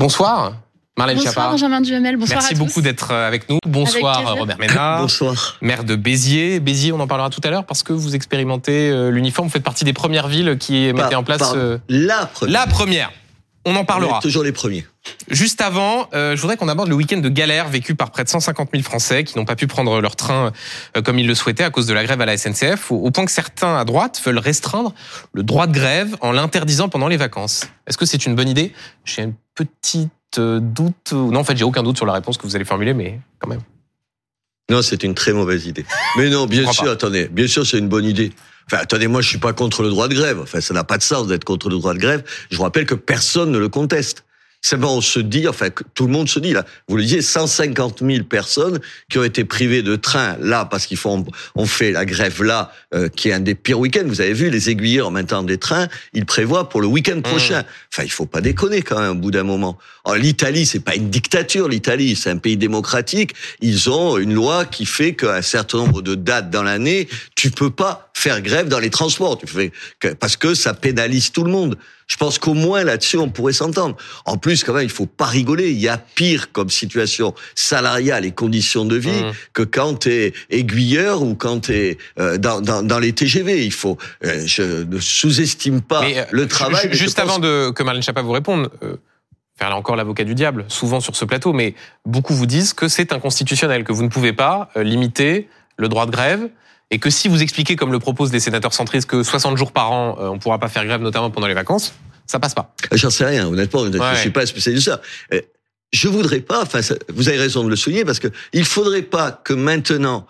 Bonsoir. Marlène Bonsoir Schiappa. Benjamin Duhamel, bonsoir Merci à tous. beaucoup d'être euh, avec nous. Bonsoir. Robert Ménard, Bonsoir. maire de Béziers. Béziers, on en parlera tout à l'heure parce que vous expérimentez euh, l'uniforme. Vous faites partie des premières villes qui mettaient en place Par- euh, la première. la première. On en On parlera. est toujours les premiers. Juste avant, euh, je voudrais qu'on aborde le week-end de galère vécu par près de 150 000 Français qui n'ont pas pu prendre leur train euh, comme ils le souhaitaient à cause de la grève à la SNCF, au, au point que certains à droite veulent restreindre le droit de grève en l'interdisant pendant les vacances. Est-ce que c'est une bonne idée? J'ai un petit euh, doute. ou- Non, en fait, j'ai aucun doute sur la réponse que vous allez formuler, mais quand même. Non, c'est une très mauvaise idée. Mais non, bien sûr, pas. attendez, bien sûr, c'est une bonne idée. Enfin, attendez, moi, je suis pas contre le droit de grève. Enfin, ça n'a pas de sens d'être contre le droit de grève. Je vous rappelle que personne ne le conteste. Simplement, on se dit, enfin, que tout le monde se dit, là, vous le disiez, 150 000 personnes qui ont été privées de train, là, parce qu'ils font, on fait la grève là, euh, qui est un des pires week-ends. Vous avez vu, les aiguilleurs, en maintenant des trains, ils prévoient pour le week-end prochain. Enfin, il faut pas déconner, quand même, au bout d'un moment. Alors, l'Italie, c'est pas une dictature, l'Italie, c'est un pays démocratique. Ils ont une loi qui fait qu'à un certain nombre de dates dans l'année, tu peux pas faire grève dans les transports. Tu fais que, parce que ça pénalise tout le monde. Je pense qu'au moins là-dessus, on pourrait s'entendre. En plus, quand même, il faut pas rigoler. Il y a pire comme situation salariale et conditions de vie Mmh. que quand tu es aiguilleur ou quand tu es dans, dans, dans les TGV. Il faut, euh, je ne sous-estime pas Mais, euh, le travail. je Juste avant de, que Marlène Schiappa vous réponde, euh, faire là encore l'avocat du diable, souvent sur ce plateau, mais beaucoup vous disent que c'est inconstitutionnel, que vous ne pouvez pas euh, limiter le droit de grève, et que si vous expliquez, comme le proposent les sénateurs centristes, que 60 jours par an, euh, on ne pourra pas faire grève, notamment pendant les vacances, ça passe pas. J'en sais rien, honnêtement. Je Ouais. suis pas spécialiste de ça. Euh, Je voudrais pas. Enfin, vous avez raison de le souligner parce que il faudrait pas que maintenant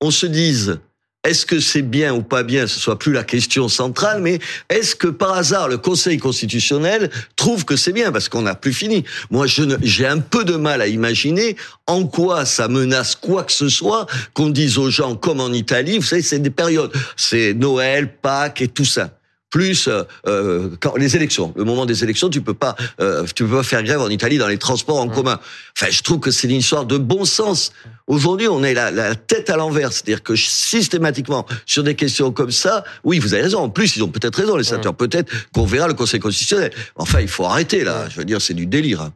on se dise. Est-ce que c'est bien ou pas bien Ce soit plus la question centrale, mais est-ce que par hasard le Conseil constitutionnel trouve que c'est bien parce qu'on n'a plus fini Moi, j'ai un peu de mal à imaginer en quoi ça menace quoi que ce soit qu'on dise aux gens comme en Italie. Vous savez, c'est des périodes, c'est Noël, Pâques et tout ça plus euh, euh, quand les élections. Le moment des élections, tu peux pas, euh, tu peux pas faire grève en Italie dans les transports en Mmh. commun. Enfin, je trouve que c'est une histoire de bon sens. Aujourd'hui, on est la, la tête à l'envers, c'est-à-dire que systématiquement sur des questions comme ça, oui, vous avez raison. En plus, ils ont peut-être raison, les sénateurs. Peut-être qu'on verra le Conseil constitutionnel. Enfin, il faut arrêter là. Je veux dire, c'est du délire.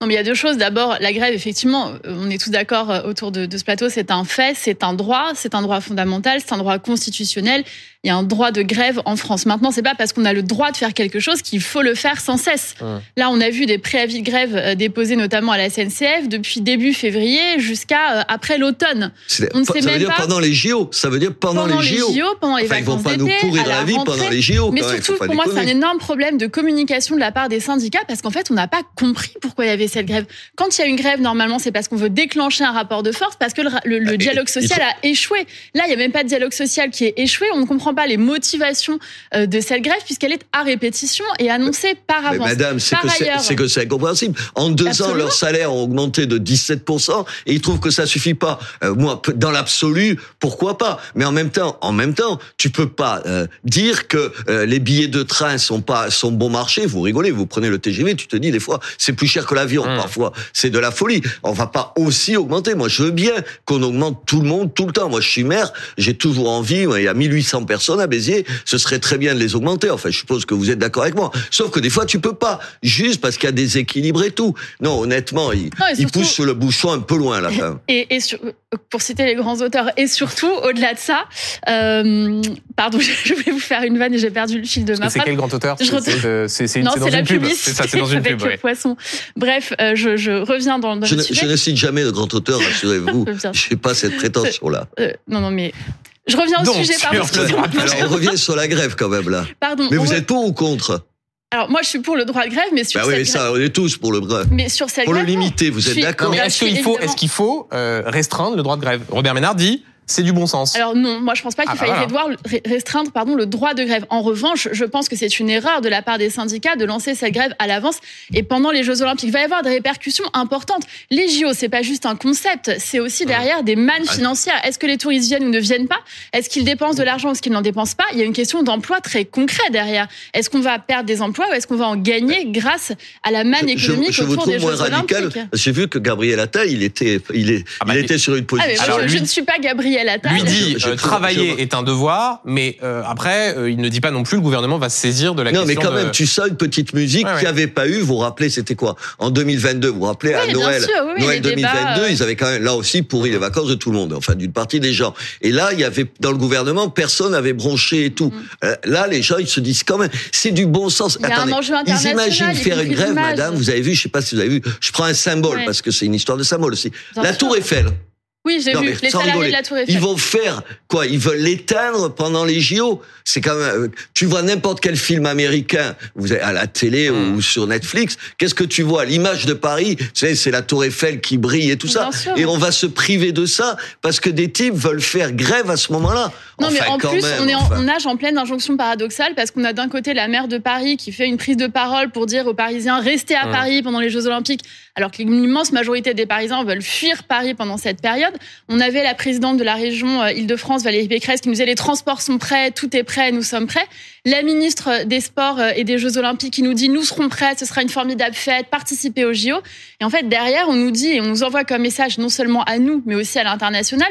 Non, mais il y a deux choses. D'abord, la grève, effectivement, euh, on est tous d'accord euh, autour de, de ce plateau, c'est un fait, c'est un droit, c'est un droit fondamental, c'est un droit constitutionnel. Il y a un droit de grève en France. Maintenant, c'est pas parce qu'on a le droit de faire quelque chose qu'il faut le faire sans cesse. Là, on a vu des préavis de grève euh, déposés notamment à la SNCF depuis début février jusqu'à après l'automne. On ne ça sait veut même dire pas- pendant les JO. Ça veut dire pendant, Pendant les JO. pendant les Enfin, ils vont pas nous pourrir à la, vie rentrée. pendant les JO. Mais surtout, pour moi, c'est un énorme problème de communication de la part des syndicats parce qu'en fait, on n'a pas compris pourquoi il y avait cette grève. Quand il y a une grève, normalement, c'est parce qu'on veut déclencher un rapport de force, parce que le, ra- le- le Ah, dialogue social a échoué. Là, il n'y a même pas de dialogue social qui est échoué. On ne comprend pas les motivations euh, de cette grève puisqu'elle est à répétition et annoncée par Mais avance. madame, c'est que c'est- incompréhensible. En deux ans, leurs salaires ont augmenté de 17% et ils trouvent que ça suffit pas. Euh, moi, dans l'absolu, pourquoi pas? Mais en même temps, en même temps, tu peux pas euh, dire que euh, les billets de train sont pas sont bon marché. Vous rigolez, vous prenez le TGV, tu te dis des fois c'est plus cher que l'avion. Mmh. Parfois, c'est de la folie. On va pas aussi augmenter. Moi, je veux bien qu'on augmente tout le monde tout le temps. Moi, je suis maire, j'ai toujours envie. moi, Il y a 1800 personnes à Béziers, ce serait très bien de les augmenter. Enfin, je suppose que vous êtes d'accord avec moi. Sauf que des fois, tu peux pas, juste parce qu'il y a des équilibres et tout. Non, honnêtement, il, Non, et il surtout- pousse le bouchon un peu loin là. quand même. Et, et sur- pour citer les grands auteurs, et surtout, au-delà de ça, euh, pardon, je voulais vous faire une vanne et j'ai perdu le fil de ma que C'est phrase. quel grand auteur Je C'est dans c'est la une pub. publicité C'est ça, c'est dans une pub. ouais. poisson. Bref, euh, je, je reviens dans, dans Je le ne, sujet. je ne cite jamais de grand auteur, rassurez-vous. Je n'ai pas cette prétention-là. Euh, non, non, mais je reviens au Donc, sujet. Pardon, Alors, on revient sur la grève quand même là. Pardon, Mais vous re- êtes pour ou contre? Alors moi, je suis pour le droit de grève, mais sur Bah oui, cette mais ça, on est tous pour le grève- mais sur cette pour le grève, limiter. Vous êtes d'accord mais est-ce qu'il faut, évidemment- est-ce qu'il faut euh, restreindre le droit de grève? Robert Ménard dit c'est du bon sens. Alors non, moi je pense pas qu'il Ah, bah voilà. ré- restreindre pardon, le droit de grève. En revanche, je pense que c'est une erreur de la part des syndicats de lancer cette grève à l'avance et pendant les Jeux Olympiques. Il va y avoir des répercussions importantes. Les JO, c'est pas juste un concept, c'est aussi derrière des mannes financières. Est-ce que les touristes viennent ou ne viennent pas? Est-ce qu'ils dépensent de l'argent ou est-ce qu'ils n'en dépensent pas? Il y a une question d'emploi très concret derrière. Est-ce qu'on va perdre des emplois ou est-ce qu'on va en gagner grâce à la manne je, je- économique je vous autour trouve des moins Jeux radical. Olympiques? J'ai vu que Gabriel Attal, il était, il est, Ah bah, il il- était sur une ah, mais position. moi, je, je ne suis pas Gabriel à la table. Lui dit euh, travailler je- est un devoir, mais euh, après euh, il ne dit pas non plus le gouvernement va se saisir de la Non, mais question quand de- même, tu sens une petite musique Ouais, qu'il n'y avait pas eu. Vous vous rappelez, c'était quoi? En 2022, vous vous rappelez à Oui, Noël, sûr, oui, Noël les 2022, débats, euh. ils avaient quand même là aussi pourri les vacances de tout le monde, enfin d'une partie des gens. Et là, il y avait dans le gouvernement, personne n'avait bronché et tout. Euh, Là, les gens, ils se disent quand même, c'est du bon sens. Mm. Il y a un enjeu ils imaginent faire une grève, madame. Vous avez vu, je sais pas si vous avez vu. Je prends un symbole Ouais. parce que c'est une histoire de symbole aussi. La. Tour Eiffel. Oui, j'ai vu les sans salariés rigoler. de la Tour Eiffel. Ils vont faire quoi? Ils veulent l'éteindre pendant les JO. C'est quand même. euh, Tu vois n'importe quel film américain, vous êtes à la télé ou sur Netflix. Qu'est-ce que tu vois? L'image de Paris, c'est la Tour Eiffel qui brille et tout ça. Bien sûr. Et on va se priver de ça parce que des types veulent faire grève à ce moment-là. Non, mais en plus, même, on, est en- enfin. on nage en pleine injonction paradoxale parce qu'on a d'un côté la maire de Paris qui fait une prise de parole pour dire aux Parisiens restez à Ouais. Paris pendant les Jeux Olympiques, alors que l'immense majorité des Parisiens veulent fuir Paris pendant cette période. On avait la présidente de la région euh, Île-de-France, Valérie Pécresse, qui nous disait les transports sont prêts, tout est prêt, nous sommes prêts. La ministre des Sports euh, et des Jeux Olympiques qui nous dit nous serons prêts, ce sera une formidable fête, participez aux JO. Et en fait, derrière, on nous dit et on nous envoie comme message non seulement à nous, mais aussi à l'international.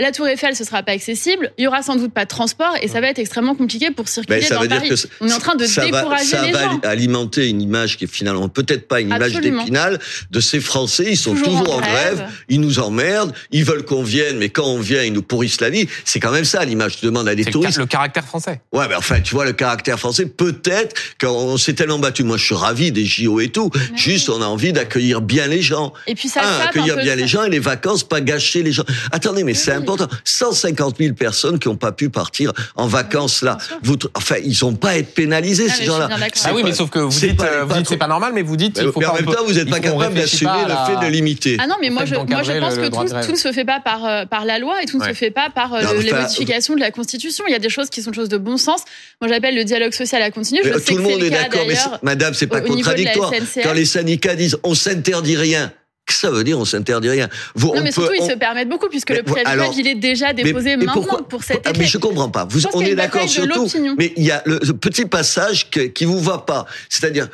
La Tour Eiffel, ce sera pas accessible. Il y aura sans doute pas de transport et ça va être extrêmement compliqué pour circuler Ben, ça dans veut dire Paris. que ça- on est en train de ça va, décourager ça les va gens. alimenter une image qui est finalement peut-être pas une image d'épinal de ces Français. Ils sont Toujours toujours, en en grève. grève. Ils nous emmerdent. Ils veulent qu'on vienne, mais quand on vient, ils nous pourrissent la vie. C'est quand même ça l'image. Je demande à des c'est le, touristes. le caractère français. Ouais, mais enfin, tu vois le caractère français. Peut-être qu'on s'est tellement battu. Moi, je suis ravi des JO et tout. Juste, on a envie d'accueillir bien les gens. Et puis ça Un, tape un accueillir bien le- les gens et les vacances, pas gâcher les gens. Attendez, mais c'est Oui. Important. 150 000 personnes qui n'ont pas pu partir en vacances là. Vous, enfin, ils ont pas à être pénalisés Ah, ces gens-là. Ah oui, pas- mais sauf que vous dites, euh, vous dites c'est pas normal, mais vous dites il faut mais pas en même temps, vous n'êtes pas capable d'assumer le fait de limiter. Ah non, mais moi je, moi, je pense le- que le tout, ne se fait pas par, euh, par la loi et tout ne Ouais. se fait pas par euh, Non, le- les modifications de la Constitution. Il y a des choses qui sont des choses de bon sens. Moi, j'appelle le dialogue social à continuer. Je sais tout le monde est d'accord, mais madame, c'est pas contradictoire. Quand les syndicats disent on s'interdit rien, que ça veut dire on s'interdit rien Vous, Non, on mais peut- surtout, ils on- se permettent beaucoup puisque Mais le préavis alors- il est déjà déposé mais maintenant pourquoi- pour cet Ah, mais je comprends pas. Vous, on est d'accord sur tout, l'opinion. mais il y a le, petit passage que- qui vous va pas. C'est-à-dire,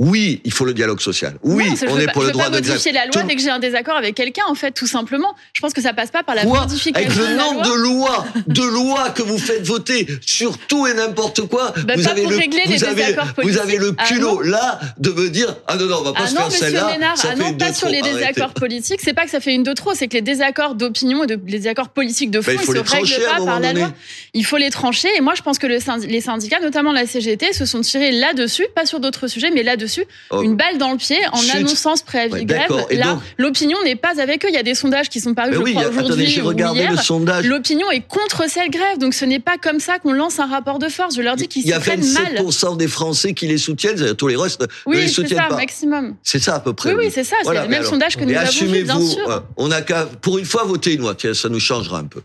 oui, il faut le dialogue social. Oui, Non, on est pas- pour le droit pas de modifier la loi Tout- dès que j'ai un désaccord avec quelqu'un, en fait, tout simplement. Je pense que ça passe pas par la Quoi modification Avec le de la nombre de lois, de lois que vous faites voter sur tout et n'importe quoi, Bah, vous avez le, vous avez, désaccords vous avez le. Ah, culot non. là de me dire ah non non on va pas Ah se non, faire celle-là. Ah non, pas de sur les Arrêtez. désaccords politiques. C'est pas que ça fait une de trop, c'est que les désaccords d'opinion et de, les désaccords politiques de fond, Bah, il faut ils se règlent pas par la loi. Il faut les trancher. Et moi, je pense que les syndicats, notamment la CGT, se sont tirés là-dessus, pas sur d'autres sujets, mais là-dessus, Oh. une balle dans le pied en Chut. annonçant ce préavis Ouais, de grève. d'accord. Et Là, l'opinion n'est pas avec eux. Il y a des sondages qui sont parus, je oui, crois, aujourd'hui j'ai regardé hier. le sondage. L'opinion est contre cette grève, donc ce n'est pas comme ça qu'on lance un rapport de force. Je leur dis qu'ils Il y s'y a prennent mal. 27% des Français qui les soutiennent, c'est-à-dire tous les restes ne Oui, les c'est soutiennent ça, pas. maximum. C'est ça à peu près. Oui, oui, c'est ça. Voilà, c'est le même alors, sondage que nous avons vu, bien assumez-vous, sûr. euh, on a qu'à, pour une fois, voter une loi. Tiens, ça nous changera un peu.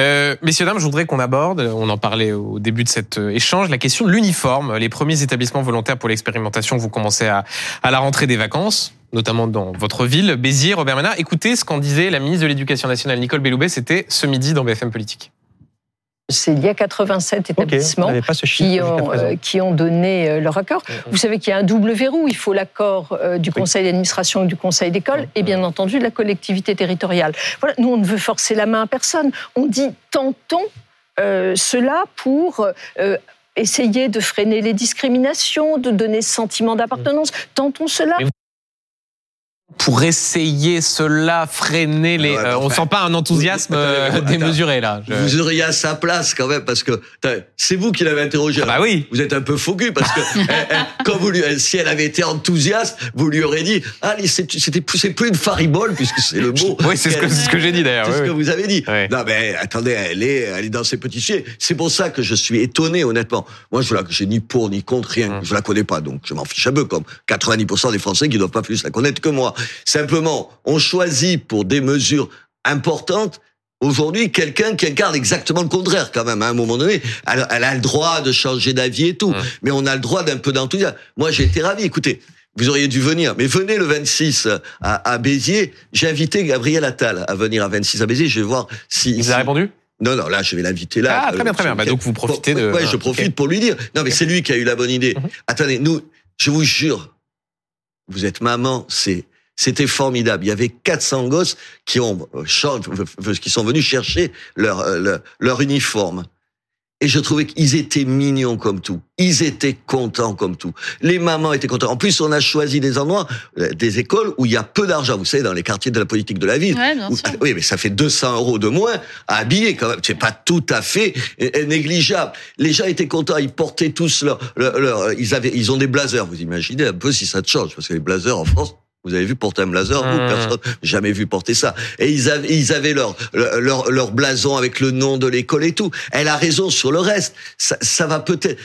Euh, messieurs, dames, je voudrais qu'on aborde, on en parlait au début de cet euh, échange, la question de l'uniforme. Les premiers établissements volontaires pour l'expérimentation, vous commencez à, à la rentrée des vacances, notamment dans votre ville, Béziers, Robert Ménard. Écoutez ce qu'en disait la ministre de l'Éducation nationale, Nicole Belloubet, c'était ce midi dans BFM Politique. C'est il y a 87 Ok, on établissements pas ce qui, ont, euh, qui ont donné euh, leur accord. Vous savez qu'il y a un double verrou. Il faut l'accord euh, du conseil d'administration et du conseil d'école et bien entendu de la collectivité territoriale. Voilà, nous, on ne veut forcer la main à personne. On dit tentons euh, cela pour euh, essayer de freiner les discriminations, de donner ce sentiment d'appartenance. Tentons cela. Pour essayer cela, freiner les... Ouais, euh, on sent pas un enthousiasme vous- euh, attends. démesuré, là. Je- Vous auriez à sa place quand même, parce que c'est vous qui l'avez interrogé. Ah bah oui. Vous êtes un peu cul, parce que elle- elle- quand vous lui, elle- si elle avait été enthousiaste, vous lui aurez dit, ah, c'est- c'était plus, c'est plus une faribole, puisque c'est le mot. Oui, c'est ce que, ce que j'ai dit d'ailleurs. C'est oui, ce oui. que vous avez dit. Non, mais attendez, elle est, elle est dans ses petits chiens. C'est pour ça que je suis étonné, honnêtement. Moi, je la, j'ai ni pour ni contre rien. Mm. Je la connais pas, donc je m'en fiche un peu, comme 90% des Français qui doivent pas plus la connaître que moi. Simplement, on choisit pour des mesures importantes. Aujourd'hui, quelqu'un qui incarne exactement le contraire, quand même, à un moment donné. Elle, elle a le droit de changer d'avis et tout. Mais on a le droit d'un peu d'enthousiasme. Moi, j'ai été ravi. Écoutez, vous auriez dû venir. Mais venez le 26 à, à Béziers. J'ai invité Gabriel Attal à venir à 26 à Béziers. Je vais voir si... Il vous a répondu? Non, non, là, je vais l'inviter là. Ah, très bien, très bien. Bah, donc, vous profitez de- Ouais, je profite pour lui dire. Non, mais c'est lui qui a eu la bonne idée. Mhm. Attendez, nous, je vous jure, vous êtes maman, c'est, C'était formidable. Il y avait 400 gosses qui ont euh, chan- euh, qui sont venus chercher leur euh, leur, leur uniforme. Et je trouvais qu'ils étaient mignons comme tout. Ils étaient contents comme tout. Les mamans étaient contentes. En plus, on a choisi des endroits, euh, des écoles où il y a peu d'argent. Vous savez, dans les quartiers de la politique de la ville. Ouais, bien Où- sûr. oui, mais ça fait 200 euros de moins à habiller quand même. C'est pas tout à fait euh, négligeable. Les gens étaient contents. Ils portaient tous leur, leur, leur- ils avaient, ils ont des blazers. Vous imaginez un peu si ça te change, parce que les blazers en France. Vous avez vu porter un blazer Vous, Mmh. personne, jamais vu porter ça. Et ils avaient, ils avaient leur, leur, leur blason avec le nom de l'école et tout. Elle a raison sur le reste. Ça, ça va peut-être.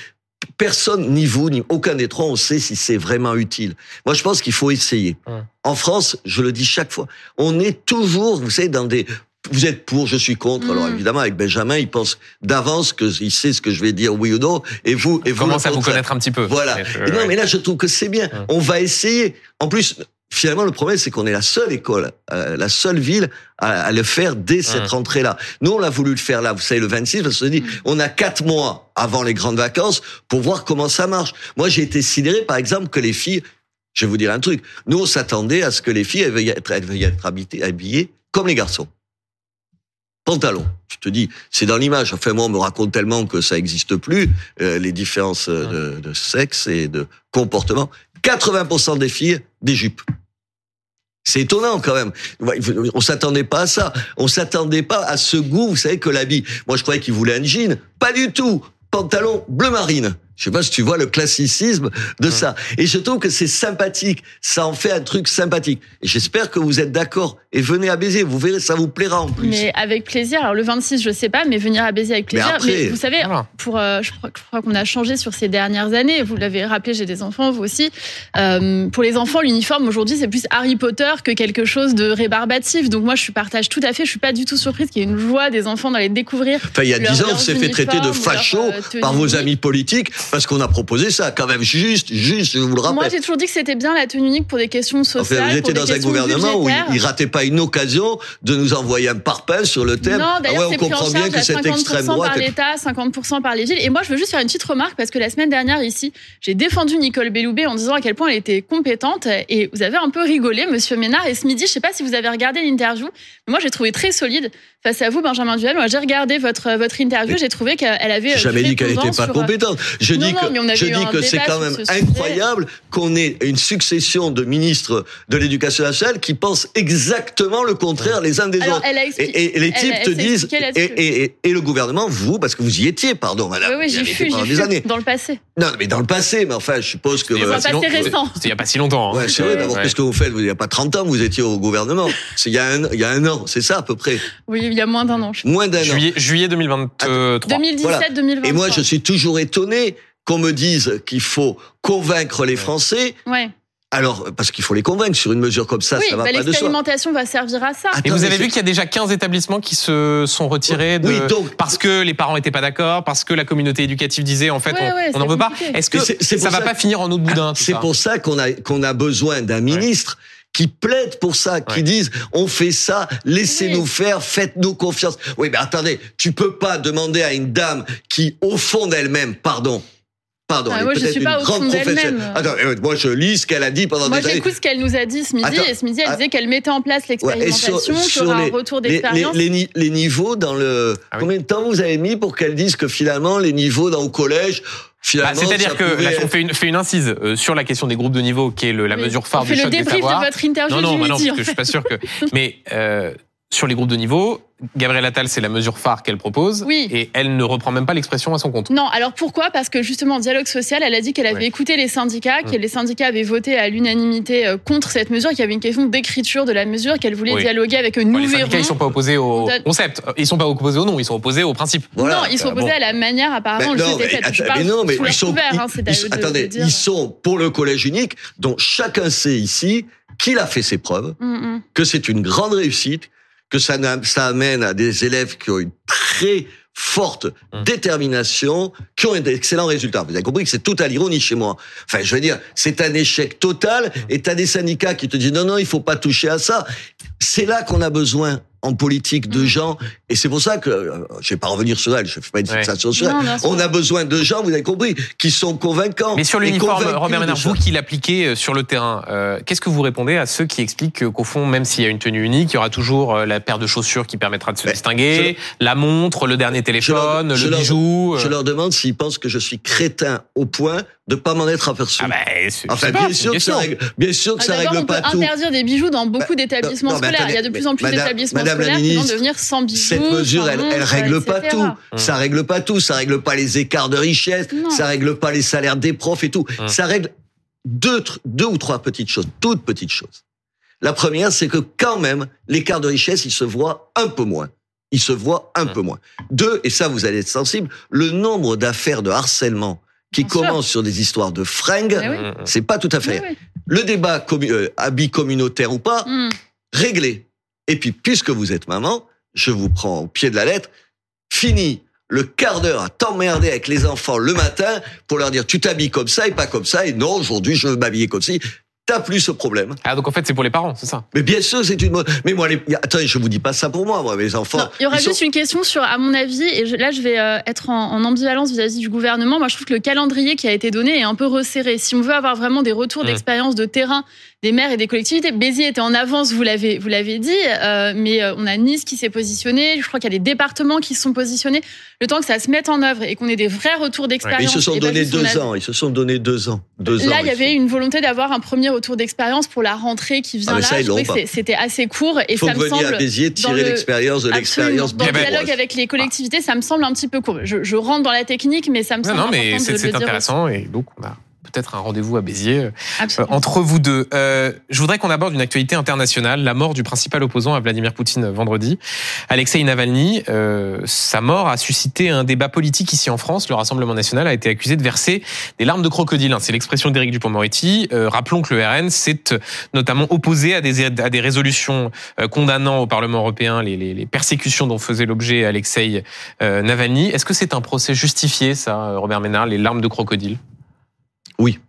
Personne, ni vous, ni aucun des trois, on sait si c'est vraiment utile. Moi, je pense qu'il faut essayer. Mmh. En France, je le dis chaque fois, on est toujours, vous savez, dans des. Vous êtes pour, je suis contre. Mmh. Alors évidemment, avec Benjamin, il pense d'avance qu'il sait ce que je vais dire, oui ou non. Et vous, et vous, commence à vous connaître un petit peu. Voilà. Je- non, mais là, je trouve que c'est bien. Hum. On va essayer. En plus, finalement, le problème, c'est qu'on est la seule école, euh, la seule ville à, à le faire dès cette rentrée-là. Nous, on l'a voulu le faire là, vous savez, le 26, parce qu'on se dit, on a quatre mois avant les grandes vacances pour voir comment ça marche. Moi, j'ai été sidéré, par exemple, que les filles, je vais vous dire un truc, nous, on s'attendait à ce que les filles, elles veuillent être, elles veuillent être habitées- habillées comme les garçons. Pantalon. Tu te dis, c'est dans l'image. Enfin, moi, on me raconte tellement que ça n'existe plus, euh, les différences euh, de, de sexe et de comportement. 80% des filles, des jupes. C'est étonnant quand même. On s'attendait pas à ça. On s'attendait pas à ce goût, vous savez, que l'habit. Moi, je croyais qu'il voulait un jean. Pas du tout. Pantalon bleu marine. Je sais pas si tu vois le classicisme de ça. Et je trouve que c'est sympathique. Ça en fait un truc sympathique. Et j'espère que vous êtes d'accord. Et venez à Béziers. Vous verrez, ça vous plaira en plus. Mais avec plaisir. Alors le 26, je sais pas, mais venir à Béziers avec Mais plaisir. après- vous savez, Voilà. pour, euh, je crois, je crois qu'on a changé sur ces dernières années. Vous l'avez rappelé, j'ai des enfants, vous aussi. Euh, pour les enfants, l'uniforme aujourd'hui, c'est plus Harry Potter que quelque chose de rébarbatif. Donc moi, je partage tout à fait. Je suis pas du tout surprise qu'il y ait une joie des enfants d'aller découvrir. Enfin, il y a dix ans, on s'est fait traiter de facho leur, euh, par vos amis politiques parce qu'on a proposé ça. Quand même, juste, juste, je vous le rappelle. Moi, j'ai toujours dit que c'était bien la tenue unique pour des questions Enfin, sociales. vous pour étiez dans un gouvernement où il, il ratait pas une occasion de nous envoyer un parpaing sur le thème. Non, ah d'ailleurs, ouais, on c'est comprend bien que 50% extrême droite. par l'État, 50% par les villes. Et moi, je veux juste faire une petite remarque parce que la semaine dernière, ici, j'ai défendu Nicole Belloubet en disant à quel point elle était compétente. Et vous avez un peu rigolé, monsieur Ménard. Et ce midi, je sais pas si vous avez regardé l'interview, mais moi, j'ai trouvé très solide face à vous, Benjamin Duhamel. Moi, j'ai regardé votre, votre interview. J'ai trouvé qu'elle avait. Jamais du dit qu'elle n'était pas euh, compétente. Je dis non, que, je dis que c'est quand même ce incroyable qu'on ait une succession de ministres de l'éducation nationale qui pensent exactement le contraire les uns des Alors, autres. elle a Et, expliqué. et- et les elle- types elle te disent, et, et- et- et le gouvernement, vous, parce que vous y étiez, pardon, madame. Oui, oui, été fus, pendant j'y des fus, années. dans le passé. Non, mais dans le passé, mais enfin, je suppose que. Euh, pas si. C'était il y a pas si longtemps. hein. Ouais, c'est vrai, d'abord, Ouais. qu'est-ce que vous faites Vous, Il n'y a pas 30 ans, vous étiez au gouvernement. C'est il y a un, il y a un an, c'est ça à peu près. Oui, il y a moins d'un an. je. Moins d'un an. Juillet, juillet 2023. 2017-2023. Et moi, je suis toujours étonné qu'on me dise qu'il faut convaincre les Français. Ouais. Alors, parce qu'il faut les convaincre sur une mesure comme ça, oui, ça va bah, pas de soi. l'expérimentation va servir à ça. Attends, Et vous avez vu qu'il y a déjà 15 établissements qui se sont retirés de... Oui, donc- parce que les parents étaient pas d'accord, parce que la communauté éducative disait en fait Ouais, on- ouais, on n'en veut pas. Est-ce que ça va ça pas finir en autre boudin tout C'est pour ça qu'on a qu'on a besoin d'un ministre qui plaide pour ça, qui Ouais. dise on fait ça, laissez-nous Oui. faire, faites-nous confiance. Oui, mais attendez, tu peux pas demander à une dame qui, au fond d'elle-même, pardon, pardon, Ah, elle est moi, je suis pas au grande fond professionnelle. d'elle-même. Attends, euh, moi je lis ce qu'elle a dit pendant Moi, des années. j'écoute ce qu'elle nous a dit ce midi, Attends, et ce midi, elle ah, disait qu'elle mettait en place Ouais, et sur- l'expérimentation, qu'il y sur aura un les- retour Les, les, d'expérience. les les niveaux dans le. Ah oui. Combien de temps vous avez mis pour qu'elle dise que finalement les niveaux dans au collège, Bah, finalement. C'est-à-dire que pouvait là, être- on fait une, fait une incise euh, sur la question des groupes de niveau, qui est le- la Oui. mesure phare On du fait le des débrief savoirs. de votre interview Non, non, du bah non, parce en que je suis pas sûr que. Mais euh, sur les groupes de niveau, Gabriel Attal, c'est la mesure phare qu'elle propose, Oui. et elle ne reprend même pas l'expression à son compte. Non, alors pourquoi? Parce que justement, en dialogue social, elle a dit qu'elle avait écouté les syndicats, que Mm. les syndicats avaient voté à l'unanimité euh, contre cette mesure, qu'il y avait une question d'écriture de la mesure, qu'elle voulait Oui. dialoguer avec Nous les verrons. syndicats, ils sont pas opposés au concept. Ils sont pas opposés au nom, ils sont opposés au principe. Voilà. non, ils sont Euh, opposés bon. à la manière apparemment Ben non, le était mais, fait. Je parle mais non, mais ils sont, couvert, ils- hein, ils- de- attendez, de ils sont pour le collège unique, dont chacun sait ici qu'il a fait ses preuves, Mm, mm. que c'est une grande réussite, que ça, ça amène à des élèves qui ont une très forte Hum. détermination, qui ont d'excellents résultats. Vous avez compris que c'est tout à l'ironie chez moi. Enfin, je veux dire, c'est un échec total, et t'as des syndicats qui te disent non, non, il faut pas toucher à ça. C'est là qu'on a besoin en politique de Mm. gens, et c'est pour ça que, euh, je vais pas revenir sur elle, je fais pas une Ouais. fixation sur elle. Non. On a besoin de gens, vous avez compris, qui sont convaincants. Mais sur l'uniforme, Robert Ménard, vous qui l'appliquez euh, sur le terrain, euh, qu'est-ce que vous répondez à ceux qui expliquent que, qu'au fond, même s'il y a une tenue unique, il y aura toujours la paire de chaussures qui permettra de se Ben, distinguer, la montre, le dernier téléphone, je le leur- bijou. euh. Je leur demande s'ils pensent que je suis crétin au point de pas m'en être aperçu. Ah ben, c'est- Enfin, pas, bien c'est sûr, que ça règle, bien sûr que Ah, ça règle on peut pas tout. interdire des bijoux dans beaucoup d'établissements non, mais scolaires. Il y a de attendez, plus en plus d'établissements scolaires qui vont devenir sans bijoux. Cette mesure, elle, elle règle pas etc. tout. Mmh. Ça règle pas tout. Ça règle pas les écarts de richesse. Non. Ça règle pas les salaires des profs et tout. Mmh. Ça règle deux, deux ou trois petites choses, toutes petites choses. La première, c'est que quand même, l'écart de richesse, il se voit un peu moins. Il se voit un Mmh. peu moins. Deux, et ça, vous allez être sensible, le nombre d'affaires de harcèlement qui Bien sûr. commencent sur des histoires de fringues, Eh oui. C'est pas tout à fait. Oui, oui. Le débat commu- euh, habit communautaire ou pas, Hum. réglé. Et puis, puisque vous êtes maman, je vous prends au pied de la lettre, fini le quart d'heure à t'emmerder avec les enfants le matin pour leur dire tu t'habilles comme ça et pas comme ça et non aujourd'hui je veux m'habiller comme ci. T'as plus ce problème. Ah, donc en fait, c'est pour les parents, c'est ça? Mais bien sûr, c'est une mode. Mais moi, les... attendez, je vous dis pas ça pour moi, moi, mes enfants. Non, il y aura sont- juste une question sur, à mon avis, et je- là je vais euh, être en, en ambivalence vis-à-vis du gouvernement. Moi je trouve que le calendrier qui a été donné est un peu resserré. Si on veut avoir vraiment des retours Mm. d'expérience de terrain des maires et des collectivités, Béziers était en avance, vous l'avez, vous l'avez dit, euh, mais euh, on a Nice qui s'est positionné, je crois qu'il y a des départements qui se sont positionnés. Le temps que ça se mette en œuvre et qu'on ait des vrais retours d'expérience. ils se sont et pas donné juste on deux a- ans. Ils se sont donné deux ans. Deux ans. Là, il y avait sont- une volonté d'avoir un premier retour d'expérience pour la rentrée qui vient Ah, là. c'était assez court et Il faut ça me venir semble à Béziers tirer le- l'expérience de Absolument. l'expérience. Dans le dialogue avec les collectivités, ça me semble un petit peu court. Je, je rentre dans la technique, mais ça me Non, semble non, mais important c'est de le intéressant et donc on a peut-être un rendez-vous à Béziers euh. Absolument. entre vous deux. Euh, je voudrais qu'on aborde une actualité internationale, la mort du principal opposant à Vladimir Poutine vendredi, Alexei Navalny. Euh, sa mort a suscité un débat politique ici en France. Le Rassemblement national a été accusé de verser des larmes de crocodile. hein. C'est l'expression d'Éric Dupond-Moretti. Euh, rappelons que le RN s'est notamment opposé à des, à des résolutions condamnant au Parlement européen les, les- les persécutions dont faisait l'objet Alexei Navalny. Est-ce que c'est un procès justifié, ça, Robert Ménard, les larmes de crocodile? Oui.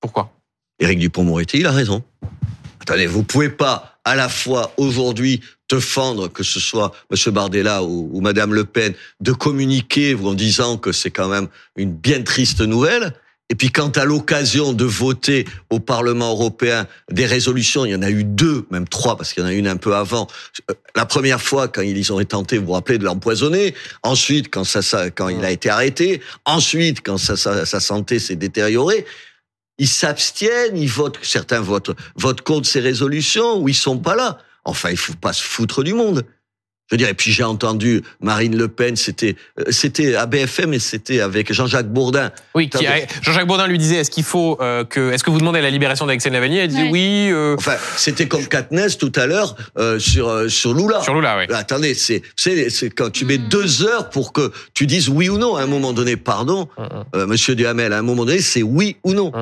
Pourquoi? Éric Dupond-Moretti, il a raison. Attendez, vous pouvez pas à la fois aujourd'hui te fendre, que ce soit M. Bardella ou, ou Mme Le Pen, de communiquer vous en disant que c'est quand même une bien triste nouvelle. Et puis quant à l'occasion de voter au Parlement européen des résolutions, il y en a eu deux, même trois, parce qu'il y en a une un peu avant. La première fois, quand ils ont tenté, vous vous rappelez, de l'empoisonner. Ensuite, quand ça, quand il a été arrêté. Ensuite, quand sa santé s'est détériorée ils s'abstiennent, ils votent, certains votent, votent contre ces résolutions ou ils sont pas là. Enfin, il faut pas se foutre du monde. Je veux dire, et puis j'ai entendu Marine Le Pen, c'était, euh, c'était à BFM et c'était avec Jean-Jacques Bourdin. Oui, qui a- Attendez. Jean-Jacques Bourdin lui disait est-ce qu'il faut euh, que est-ce que vous demandez la libération d'Alexei Navalny? Elle disait Ouais. oui euh, Enfin, c'était comme Katniss tout à l'heure euh, sur euh, sur Lula. sur Lula, oui. Attendez, c'est c'est c'est quand tu mets Mm. deux heures pour que tu dises oui ou non. À un moment donné, pardon, Hum, hum, euh, Monsieur Duhamel, à un moment donné, c'est oui ou non.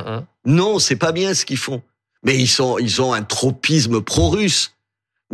Non, c'est pas bien ce qu'ils font. Mais ils sont, ils ont un tropisme pro-russe.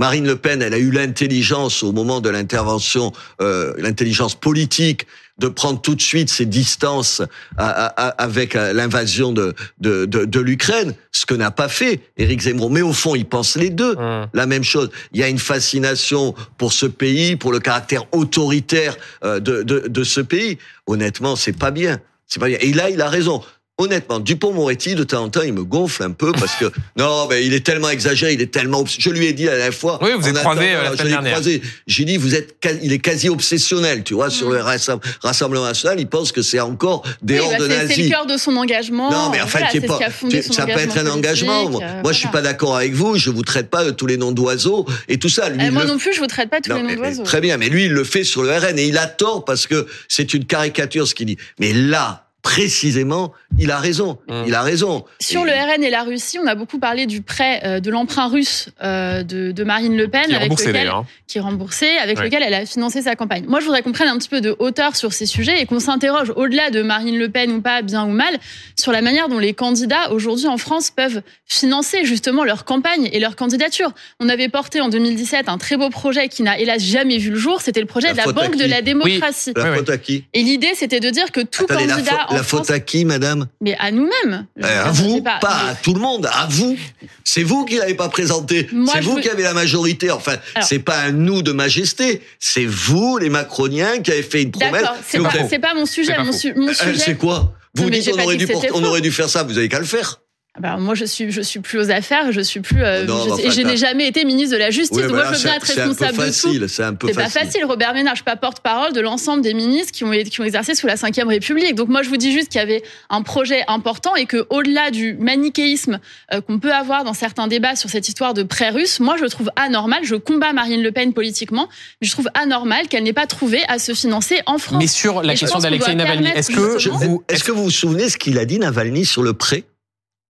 Marine Le Pen, elle a eu l'intelligence au moment de l'intervention, euh, l'intelligence politique, de prendre tout de suite ses distances à- à- à- avec euh, l'invasion de, de, de, de l'Ukraine, ce que n'a pas fait Éric Zemmour. Mais au fond, ils pensent les deux Hum. la même chose. Il y a une fascination pour ce pays, pour le caractère autoritaire euh, de, de, de ce pays. Honnêtement, c'est pas bien. C'est pas bien. Et là, il a raison. Honnêtement, Dupont-Moretti, de temps en temps, il me gonfle un peu parce que non, mais il est tellement exagéré, il est tellement. obs- Je lui ai dit la dernière fois. Oui, vous êtes euh, la je semaine dernière. croisé. J'ai dit, vous êtes, quasi- il est quasi obsessionnel, tu vois, sur Mm. le Rassem- Rassemblement national. Il pense que c'est encore des Oui, hordes bah, c'est- c'est le cœur de son engagement. Non, mais enfin, Voilà, est c'est pas, ce qui a fondé tu- son ça peut être un engagement. Moi, euh, moi, je suis voilà. pas d'accord avec vous. Je vous traite pas de tous les noms d'oiseaux et tout ça. Lui, Euh, moi le non plus, je vous traite pas tous non, les noms d'oiseaux. Très bien, mais lui, il le fait sur le RN et il a tort parce que c'est une caricature ce qu'il dit. Mais là, précisément, il a raison. Mm. Il a raison. Sur Et- le RN et la Russie, on a beaucoup parlé du prêt euh, de l'emprunt russe euh, de, de Marine Le Pen, Qui est avec remboursé lequel, hein. qui est remboursé, avec Ouais. lequel elle a financé sa campagne. Moi, je voudrais qu'on prenne un petit peu de hauteur sur ces sujets et qu'on s'interroge, au-delà de Marine Le Pen ou pas, bien ou mal, sur la manière dont les candidats aujourd'hui en France peuvent financer justement leur campagne et leur candidature. On avait porté en 2017 un très beau projet qui n'a hélas jamais vu le jour. C'était le projet La de la Banque de la démocratie. La faute à qui Et l'idée, c'était de dire que tout Attendez, candidat La faute à qui, madame? Mais à nous-mêmes. Eh, À vous, pas, à tout le monde, à vous. C'est vous qui l'avez pas présenté. C'est vous veux- qui avez la majorité. Enfin, c'est pas un nous de majesté. C'est vous, les macroniens, qui avez fait une promesse. D'accord, c'est pas, mon sujet. Mon, su- mon Euh, sujet. C'est quoi? Vous Non, dites on aurait, dû on aurait dû faire ça, vous avez qu'à le faire. Bah, moi, je suis, je suis plus aux affaires. Je suis plus. euh, Non, je, bah, et enfin, je n'ai jamais été ministre de la Justice. Donc voilà, moi, je veux bien c'est- être c'est un peu responsable de tout. C'est un peu C'est pas facile. Robert Ménard. Je suis pas porte-parole de l'ensemble des ministres qui ont, qui ont exercé sous la Ve République. Donc moi, je vous dis juste qu'il y avait un projet important et que au-delà du manichéisme euh, qu'on peut avoir dans certains débats sur cette histoire de prêt russe, moi, je trouve anormal. Je combats Marine Le Pen politiquement, mais je trouve anormal qu'elle n'ait pas trouvé à se financer en France. Mais sur la Et question d'Alexei Navalny, est-ce que vous, Est-ce que vous vous souvenez ce qu'il a dit Navalny sur le prêt?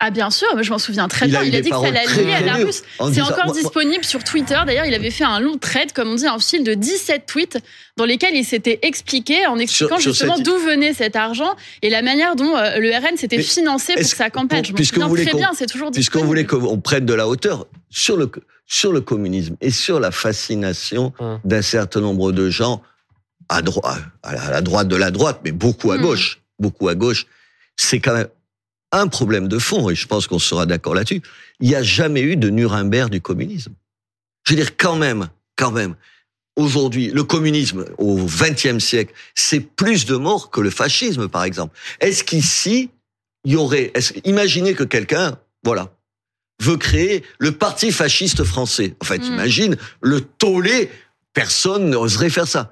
Ah bien sûr, mais je m'en souviens très Il bien. a il a dit que ça paroles allait très lier à la russe. en C'est encore moi- moi- disponible sur Twitter. D'ailleurs, il avait fait un long thread, comme on dit, un fil de 17 tweets dans lesquels il s'était expliqué en expliquant Sur- sur justement cette- d'où venait cet argent et la manière dont euh, le RN s'était Mais financé pour sa campagne. pour- Je m'en puisque souviens vous voulez très qu'on- bien, c'est toujours Puisqu'on voulait qu'on prenne de la hauteur sur le, sur le communisme et sur la fascination Hum. d'un certain nombre de gens à, droite, à la- à la droite de la droite, mais beaucoup à Hum. gauche, beaucoup à gauche, c'est quand même un problème de fond, et je pense qu'on sera d'accord là-dessus. Il n'y a jamais eu de Nuremberg du communisme. Je veux dire, quand même, quand même, aujourd'hui, le communisme au XXe siècle, c'est plus de morts que le fascisme, par exemple. Est-ce qu'ici, il y aurait, est-ce, imaginez que quelqu'un, voilà, veut créer le parti fasciste français. En fait, Mm. imagine le tollé, personne n'oserait faire ça.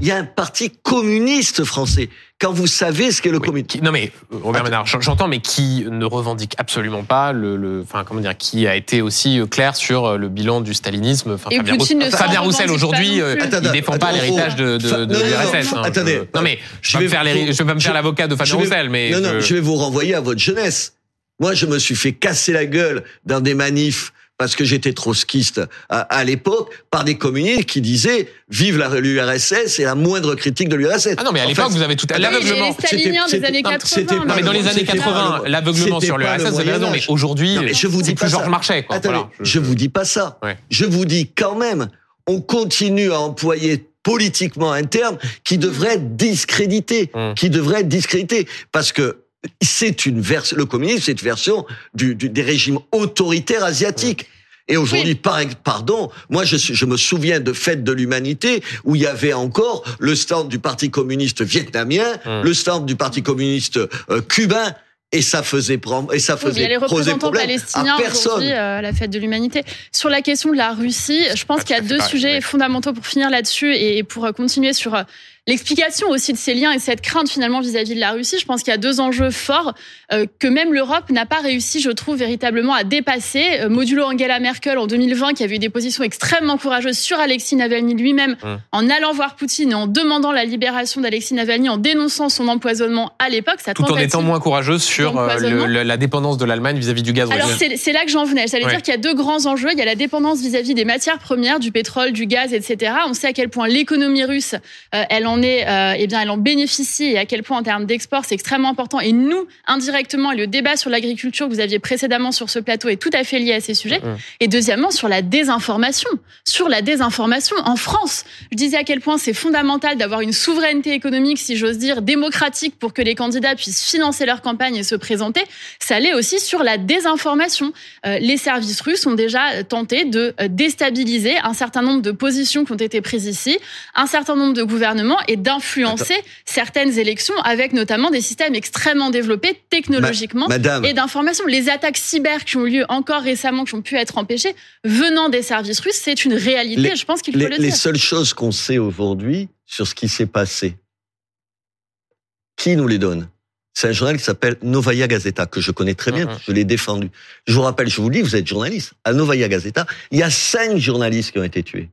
Il y a un parti communiste français. Quand vous savez ce qu'est le Oui, communisme. non mais euh, Robert. Ménard, j'en- j'entends, mais qui ne revendique absolument pas le, le- enfin comment dire, qui a été aussi euh, clair sur euh, le bilan du stalinisme. Enfin, Et Fabien, Poutine ne Fabien Roussel aujourd'hui. Attends, il défend pas l'héritage de, de, de l'URSS. hein. attendez. Je- non mais je vais me faire, les- vous- je vais pas me je- faire l'avocat de Fabien vais- Roussel, mais non, non, je- je vais vous renvoyer à votre jeunesse. Moi, je me suis fait casser la gueule dans des manifs parce que j'étais trotskiste à, à l'époque par des communistes qui disaient vive la- l'URSS et la moindre critique de l'URSS. ah non mais à l'époque vous avez tout Oui, l'aveuglement. staliniens des c'était- années non, 80. c'était Non mais dans les C'était années pas le- 80, l'aveuglement c'était sur l'URSS, vous avez raison, mais aujourd'hui, je vous dis plus Georges. Marchais. Quoi. Attendez, Voilà, je, vous dis pas ça. Ouais. Je vous dis quand même, on continue à employer politiquement un terme qui devrait être discrédité, Hum. qui devrait être discrédité, parce que c'est une version, le communisme, c'est une version du, du- des régimes autoritaires asiatiques. Et aujourd'hui, par, pardon, moi je, me souviens de fêtes de l'humanité où il y avait encore le stand du Parti communiste vietnamien, le stand du Parti communiste euh, cubain, et ça faisait et ça Oui, mais il y faisait a les représentants palestiniens aujourd'hui euh, à la fête de l'humanité. Sur la question de la Russie, je pense pas qu'il y a deux sujets fondamentaux pour finir là-dessus et pour euh, continuer sur l'explication aussi de ces liens et cette crainte finalement vis-à-vis de la Russie. Je pense qu'il y a deux enjeux forts euh, que même l'Europe n'a pas réussi, je trouve, véritablement à dépasser. Euh, modulo Angela Merkel en 2020, qui avait eu des positions extrêmement courageuses sur Alexis Navalny lui-même, Hum. en allant voir Poutine et en demandant la libération d'Alexis Navalny, en dénonçant son empoisonnement à l'époque. tout en étant moins courageuse sur euh, d'empoisonnement. le- le- la dépendance de l'Allemagne vis-à-vis du gaz alors russe. c'est c'est là que j'en venais. J'allais Ouais. dire qu'il y a deux grands enjeux. Il y a la dépendance vis-à-vis des matières premières, du pétrole, du gaz, etc. On sait à quel point l'économie russe, euh, elle en est, euh, eh bien, elle en bénéficie et à quel point en termes d'export c'est extrêmement important. Et nous, indirectement, et le débat sur l'agriculture que vous aviez précédemment sur ce plateau est tout à fait lié à ces sujets. Mhm. Et deuxièmement, sur la désinformation, sur la désinformation en France. Je disais à quel point c'est fondamental d'avoir une souveraineté économique, si j'ose dire, démocratique pour que les candidats puissent financer leur campagne et se présenter. Ça l'est aussi sur la désinformation. Euh, les services russes ont déjà tenté de euh, déstabiliser un certain nombre de positions qui ont été prises ici, un certain nombre de gouvernements et d'influencer certaines élections avec notamment des systèmes extrêmement développés technologiquement Madame, et d'information. Les attaques cyber qui ont eu lieu encore récemment, qui ont pu être empêchées, venant des services russes, c'est une réalité. Les- je pense qu'il faut les, le les dire. seules choses qu'on sait aujourd'hui sur ce qui s'est passé, qui nous les donne? C'est un journal qui s'appelle Novaya Gazeta, que je connais très bien, Mhm. je l'ai défendu. Je vous rappelle, je vous le dis, vous êtes journaliste. À Novaya Gazeta, il y a cinq journalistes qui ont été tués.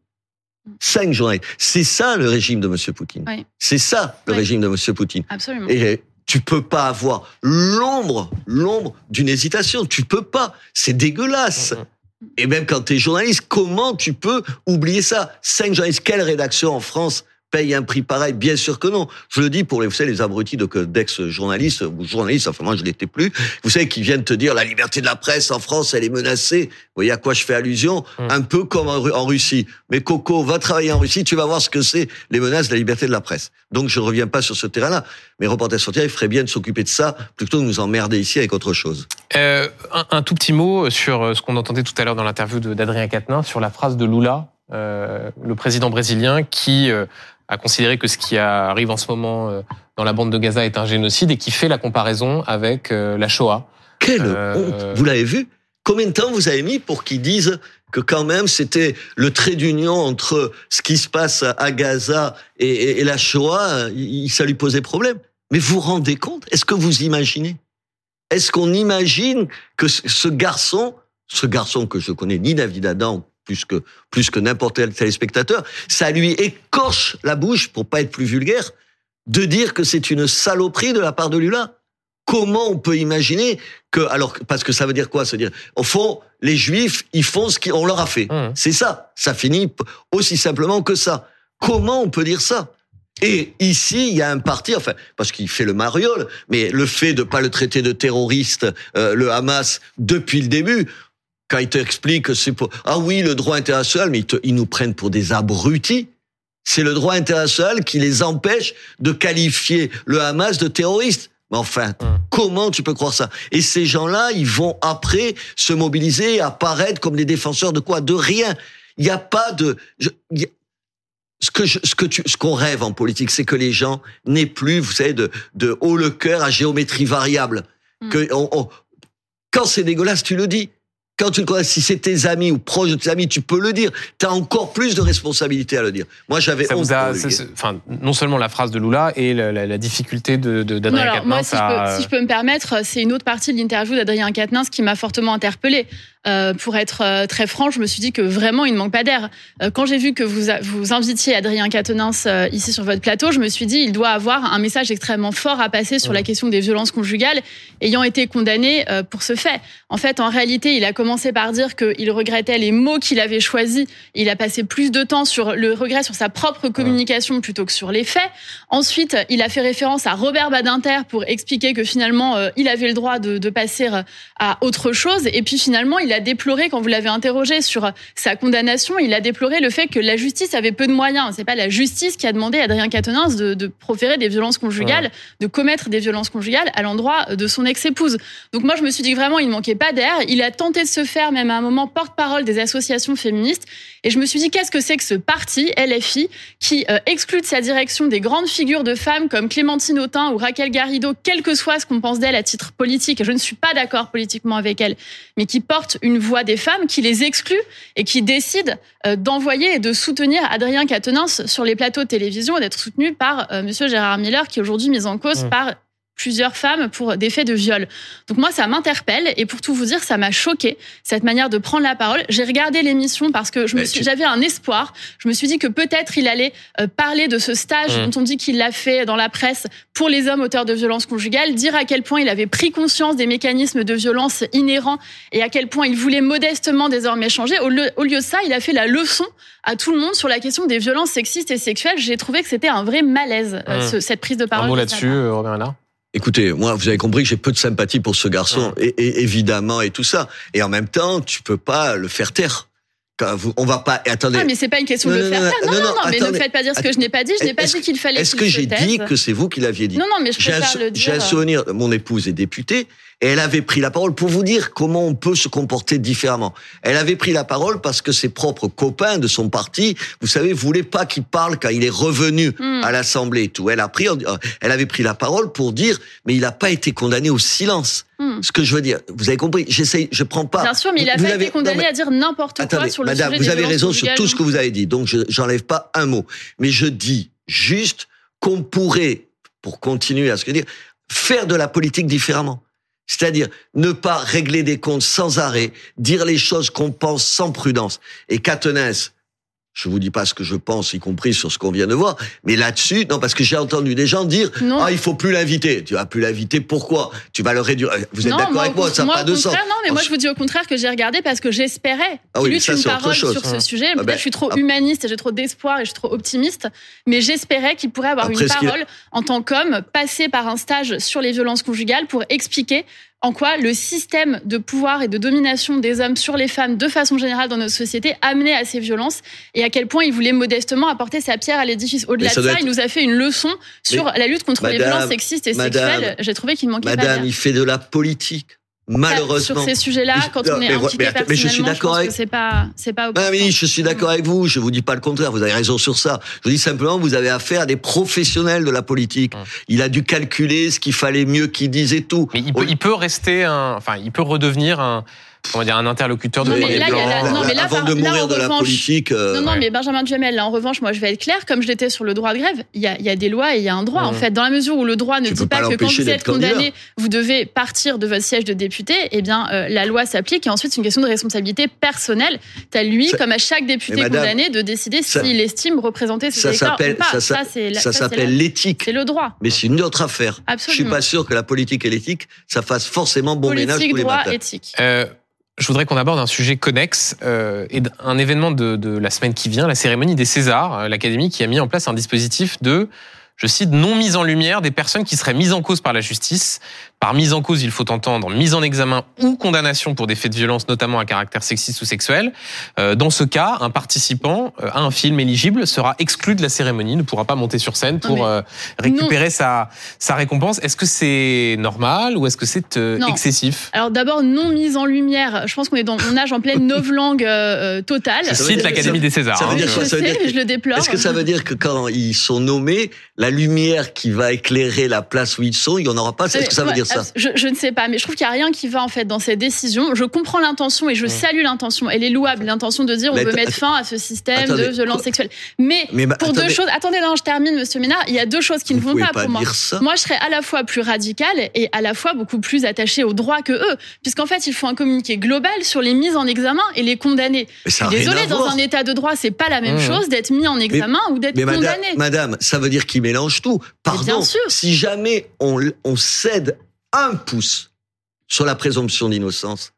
Cinq journalistes. C'est ça le régime de M. Poutine. Oui. C'est ça le Oui. régime de M. Poutine. Absolument. Et tu peux pas avoir l'ombre, l'ombre d'une hésitation. Tu peux pas. C'est dégueulasse. Mhm. Et même quand tu es journaliste, comment tu peux oublier ça? Cinq journalistes, quelle rédaction en France? Paye un prix pareil Bien sûr que non. Je le dis pour les, vous savez, les abrutis d'ex-journalistes ou journalistes, enfin moi je l'étais plus, vous savez, qui viennent te dire la liberté de la presse en France, elle est menacée. Vous voyez à quoi je fais allusion? Hum. Un peu comme en, Russie. Mais Coco, va travailler en Russie, tu vas voir ce que c'est les menaces de la liberté de la presse. Donc je ne reviens pas sur ce terrain-là. Mais Reporters sur il ferait bien de s'occuper de ça plutôt que de nous emmerder ici avec autre chose. Euh, un, tout petit mot sur euh, ce qu'on entendait tout à l'heure dans l'interview d'Adrien Quatennens sur la phrase de Lula, euh, le président brésilien, qui euh, a considéré que ce qui arrive en ce moment euh, dans la bande de Gaza est un génocide et qui fait la comparaison avec la Shoah. Quelle honte Vous l'avez vu? Combien de temps vous avez mis pour qu'ils disent que quand même c'était le trait d'union entre ce qui se passe à Gaza et, la Shoah, ça lui posait problème. Mais vous vous rendez compte? Est-ce que vous imaginez? Est-ce qu'on imagine que ce garçon, ce garçon que je connais ni David Adam plus que plus que n'importe quel téléspectateur, ça lui écorche la bouche pour pas être plus vulgaire de dire que c'est une saloperie de la part de Lula. Comment on peut imaginer que alors parce que ça veut dire quoi? Se dire au fond les Juifs ils font ce qu'on leur a fait. Mmh. C'est ça. Ça finit aussi simplement que ça. Comment on peut dire ça? Et ici, il y a un parti, enfin, parce qu'il fait le mariole, mais le fait de pas le traiter de terroriste, euh, le Hamas, depuis le début, quand ils t'expliquent que c'est pour... Ah oui, le droit international, mais ils, ils nous prennent pour des abrutis. C'est le droit international qui les empêche de qualifier le Hamas de terroriste. Mais enfin, hum. comment tu peux croire ça? Et ces gens-là, ils vont après se mobiliser et apparaître comme des défenseurs de quoi? De rien. Il n'y a pas de... ce que ce que tu, ce qu'on rêve en politique, c'est que les gens n'aient plus, vous savez, de, de haut le cœur à géométrie variable. Hum. Que quand c'est dégueulasse, tu le dis quand tu le connais, si c'est tes amis ou proches de tes amis, tu peux le dire. Tu as encore plus de responsabilité à le dire. Moi, j'avais honte. enfin, non seulement la phrase de Lula et la, difficulté de, d'Adrien Quatennens. Moi, si, je peux, si, je peux, me permettre, c'est une autre partie de l'interview d'Adrien Quatennens qui m'a fortement interpellée. Euh, pour être euh, très franc, je me suis dit que vraiment, il ne manque pas d'air. Euh, quand j'ai vu que vous, vous invitiez Adrien Quatennens ici sur votre plateau, je me suis dit, il doit avoir un message extrêmement fort à passer sur la question des violences conjugales, ayant été condamné pour ce fait. En fait, en réalité, il a commencé par dire qu'il regrettait les mots qu'il avait choisis. Il a passé plus de temps sur le regret sur sa propre communication plutôt que sur les faits. Ensuite, il a fait référence à Robert Badinter pour expliquer que finalement, il avait le droit de, de passer à autre chose. Et puis finalement, il a déploré, quand vous l'avez interrogé sur sa condamnation, il a déploré le fait que la justice avait peu de moyens. C'est pas la justice qui a demandé à Adrien Quatennens de, proférer des violences conjugales, de commettre des violences conjugales à l'endroit de son ex-épouse. Donc moi, je me suis dit que vraiment, il ne manquait pas d'air. Il a tenté de se faire, même à un moment, porte-parole des associations féministes. Et je me suis dit, qu'est-ce que c'est que ce parti, LFI, qui euh, exclut de sa direction des grandes figures de femmes comme Clémentine Autain ou Raquel Garrido, quel que soit ce qu'on pense d'elle à titre politique, je ne suis pas d'accord politiquement avec elle, mais qui porte une voix des femmes, qui les exclut et qui décide euh, d'envoyer et de soutenir Adrien Quatennens sur les plateaux de télévision et d'être soutenu par euh, Monsieur Gérard Miller, qui est aujourd'hui mis en cause mmh. par plusieurs femmes pour des faits de viol. Donc moi, ça m'interpelle et pour tout vous dire, ça m'a choqué cette manière de prendre la parole. J'ai regardé l'émission parce que je me suis, j'avais un espoir. Je me suis dit que peut-être il allait euh, parler de ce stage mmh. dont on dit qu'il l'a fait dans la presse pour les hommes auteurs de violences conjugales, dire à quel point il avait pris conscience des mécanismes de violence inhérents et à quel point il voulait modestement désormais changer. Au lieu, au lieu de ça, il a fait la leçon à tout le monde sur la question des violences sexistes et sexuelles. J'ai trouvé que c'était un vrai malaise, euh, mmh. cette prise de parole. Un mot là-dessus, Robert Écoutez, moi, vous avez compris que j'ai peu de sympathie pour ce garçon, et, évidemment, et tout ça. Et en même temps, tu peux pas le faire taire. On va pas. Attendez. Ah, mais c'est pas une question de le faire taire. Non, non, non, mais ne faites pas dire ce que je n'ai pas dit. Je n'ai pas dit qu'il fallait. Est-ce que j'ai dit que c'est vous qui l'aviez dit Non, non, mais je préfère le dire. J'ai un souvenir. Mon épouse est députée. Et elle avait pris la parole pour vous dire comment on peut se comporter différemment. Elle avait pris la parole parce que ses propres copains de son parti, vous savez, voulaient pas qu'il parle quand il est revenu hmm. à l'Assemblée et tout. Elle a pris, elle avait pris la parole pour dire, mais il n'a pas été condamné au silence. Hmm. Ce que je veux dire, vous avez compris. J'essaye, je prends pas. Bien sûr, mais il a pas été condamné à dire n'importe quoi sur le madame, sujet vous avez raison sur tout ce que vous avez dit. Donc, je j'enlève pas un mot. Mais je dis juste qu'on pourrait, pour continuer à ce que dire, faire de la politique différemment. C'est-à-dire ne pas régler des comptes sans arrêt, dire les choses qu'on pense sans prudence. Et Catenès, Je vous dis pas ce que je pense, y compris sur ce qu'on vient de voir. Mais là-dessus, non, parce que j'ai entendu des gens dire, Non. ah, il faut plus l'inviter. Tu vas plus l'inviter. Pourquoi? Tu vas le réduire. Vous êtes d'accord avec moi Ça n'a pas de sens. Non, mais moi je vous dis au contraire que j'ai regardé parce que j'espérais Ah oui, ça, une parole chose. sur ce Hum. sujet. Ah Peut-être ben, je suis trop ah. humaniste et j'ai trop d'espoir et je suis trop optimiste, mais j'espérais qu'il pourrait avoir Après, une parole en tant qu'homme, passer par un stage sur les violences conjugales pour expliquer en quoi le système de pouvoir et de domination des hommes sur les femmes de façon générale dans notre société amenait à ces violences et à quel point il voulait modestement apporter sa pierre à l'édifice. Au-delà de ça, être- il nous a fait une leçon sur la lutte contre les violences sexistes et madame, sexuelles. J'ai trouvé qu'il manquait Madame, il fait de la politique. Malheureusement. Sur ces sujets-là, Mais- quand on est mais- impliqué mais- mais je suis d'accord avec- que c'est pas, c'est pas opportun. Mini, je suis d'accord avec vous. Je vous dis pas le contraire. Vous avez raison sur ça. Je vous dis simplement, vous avez affaire à des professionnels de la politique. Il a dû calculer ce qu'il fallait mieux qu'il dise et tout. Mais il peut, il peut rester un, enfin, il peut redevenir un, comment dire, un interlocuteur de Non, mais premier là, il y a la- plan. non, mais là, avant par- de mourir de la revanche- politique. euh, Non, non, Ouais. mais Benjamin Duhamel, là, en revanche, moi, je vais être claire, comme je l'étais sur le droit de grève, il y a, il y a des lois et il y a un droit, en fait. Dans la mesure où le droit ne Tu dit pas, pas que quand vous êtes condamné, vous devez partir de votre siège de député, eh bien, euh, la loi s'applique et ensuite, c'est une question de responsabilité personnelle. T'as lui, Ça- comme à chaque député madame, condamné, de décider ça- s'il estime représenter ses électeurs ou pas. ça, ça- s'appelle l'éthique. c'est le droit. Mais c'est une autre affaire. Je suis Absolument. pas sûr que la politique et l'éthique, ça fasse forcément bon ménage Politique, tous les droit, matins. éthique. Je voudrais qu'on aborde un sujet connexe euh, et un événement de, de la semaine qui vient, la cérémonie des Césars, euh, l'Académie qui a mis en place un dispositif de, je cite, non mise en lumière des personnes qui seraient mises en cause par la justice. Par mise en cause, il faut entendre mise en examen ou condamnation pour des faits de violence, notamment à caractère sexiste ou sexuel. Euh, dans ce cas, un participant euh, à un film éligible sera exclu de la cérémonie, ne pourra pas monter sur scène pour euh, récupérer sa, sa récompense. Est-ce que c'est normal ou est-ce que c'est excessif? Alors d'abord, non mise en lumière. Je pense qu'on est dans, on nage en pleine novlangue euh, totale. Je cite l'Académie des Césars. ça veut hein. dire je quoi Ça veut sais, dire que- je le déplore. Est-ce que ça veut dire que quand ils sont nommés, la lumière qui va éclairer la place où ils sont, il n'y en aura pas Est-ce que ça veut Ouais, dire ça je, je ne sais pas, mais je trouve qu'il n'y a rien qui va en fait dans cette décision. Je comprends l'intention et je salue l'intention. Elle est louable, l'intention de dire on veut mettre fin à ce système attendez, de violence sexuelle. Mais, Mais bah, pour attendez, deux choses, attendez, non, je termine, Monsieur Ménard. Il y a deux choses qui vous ne vont pas, pas pour moi. ça. Moi, je serais à la fois plus radicale et à la fois beaucoup plus attachée au droit que eux, puisqu'en fait, il faut un communiqué global sur les mises en examen et les condamnés. Désolée, dans voir. un état de droit, c'est pas la même Mmh. chose d'être mis en examen ou d'être madame, condamné. madame, ça veut dire qu'ils mélangent tout. Pardon. Si jamais on, on cède un pouce sur la présomption d'innocence,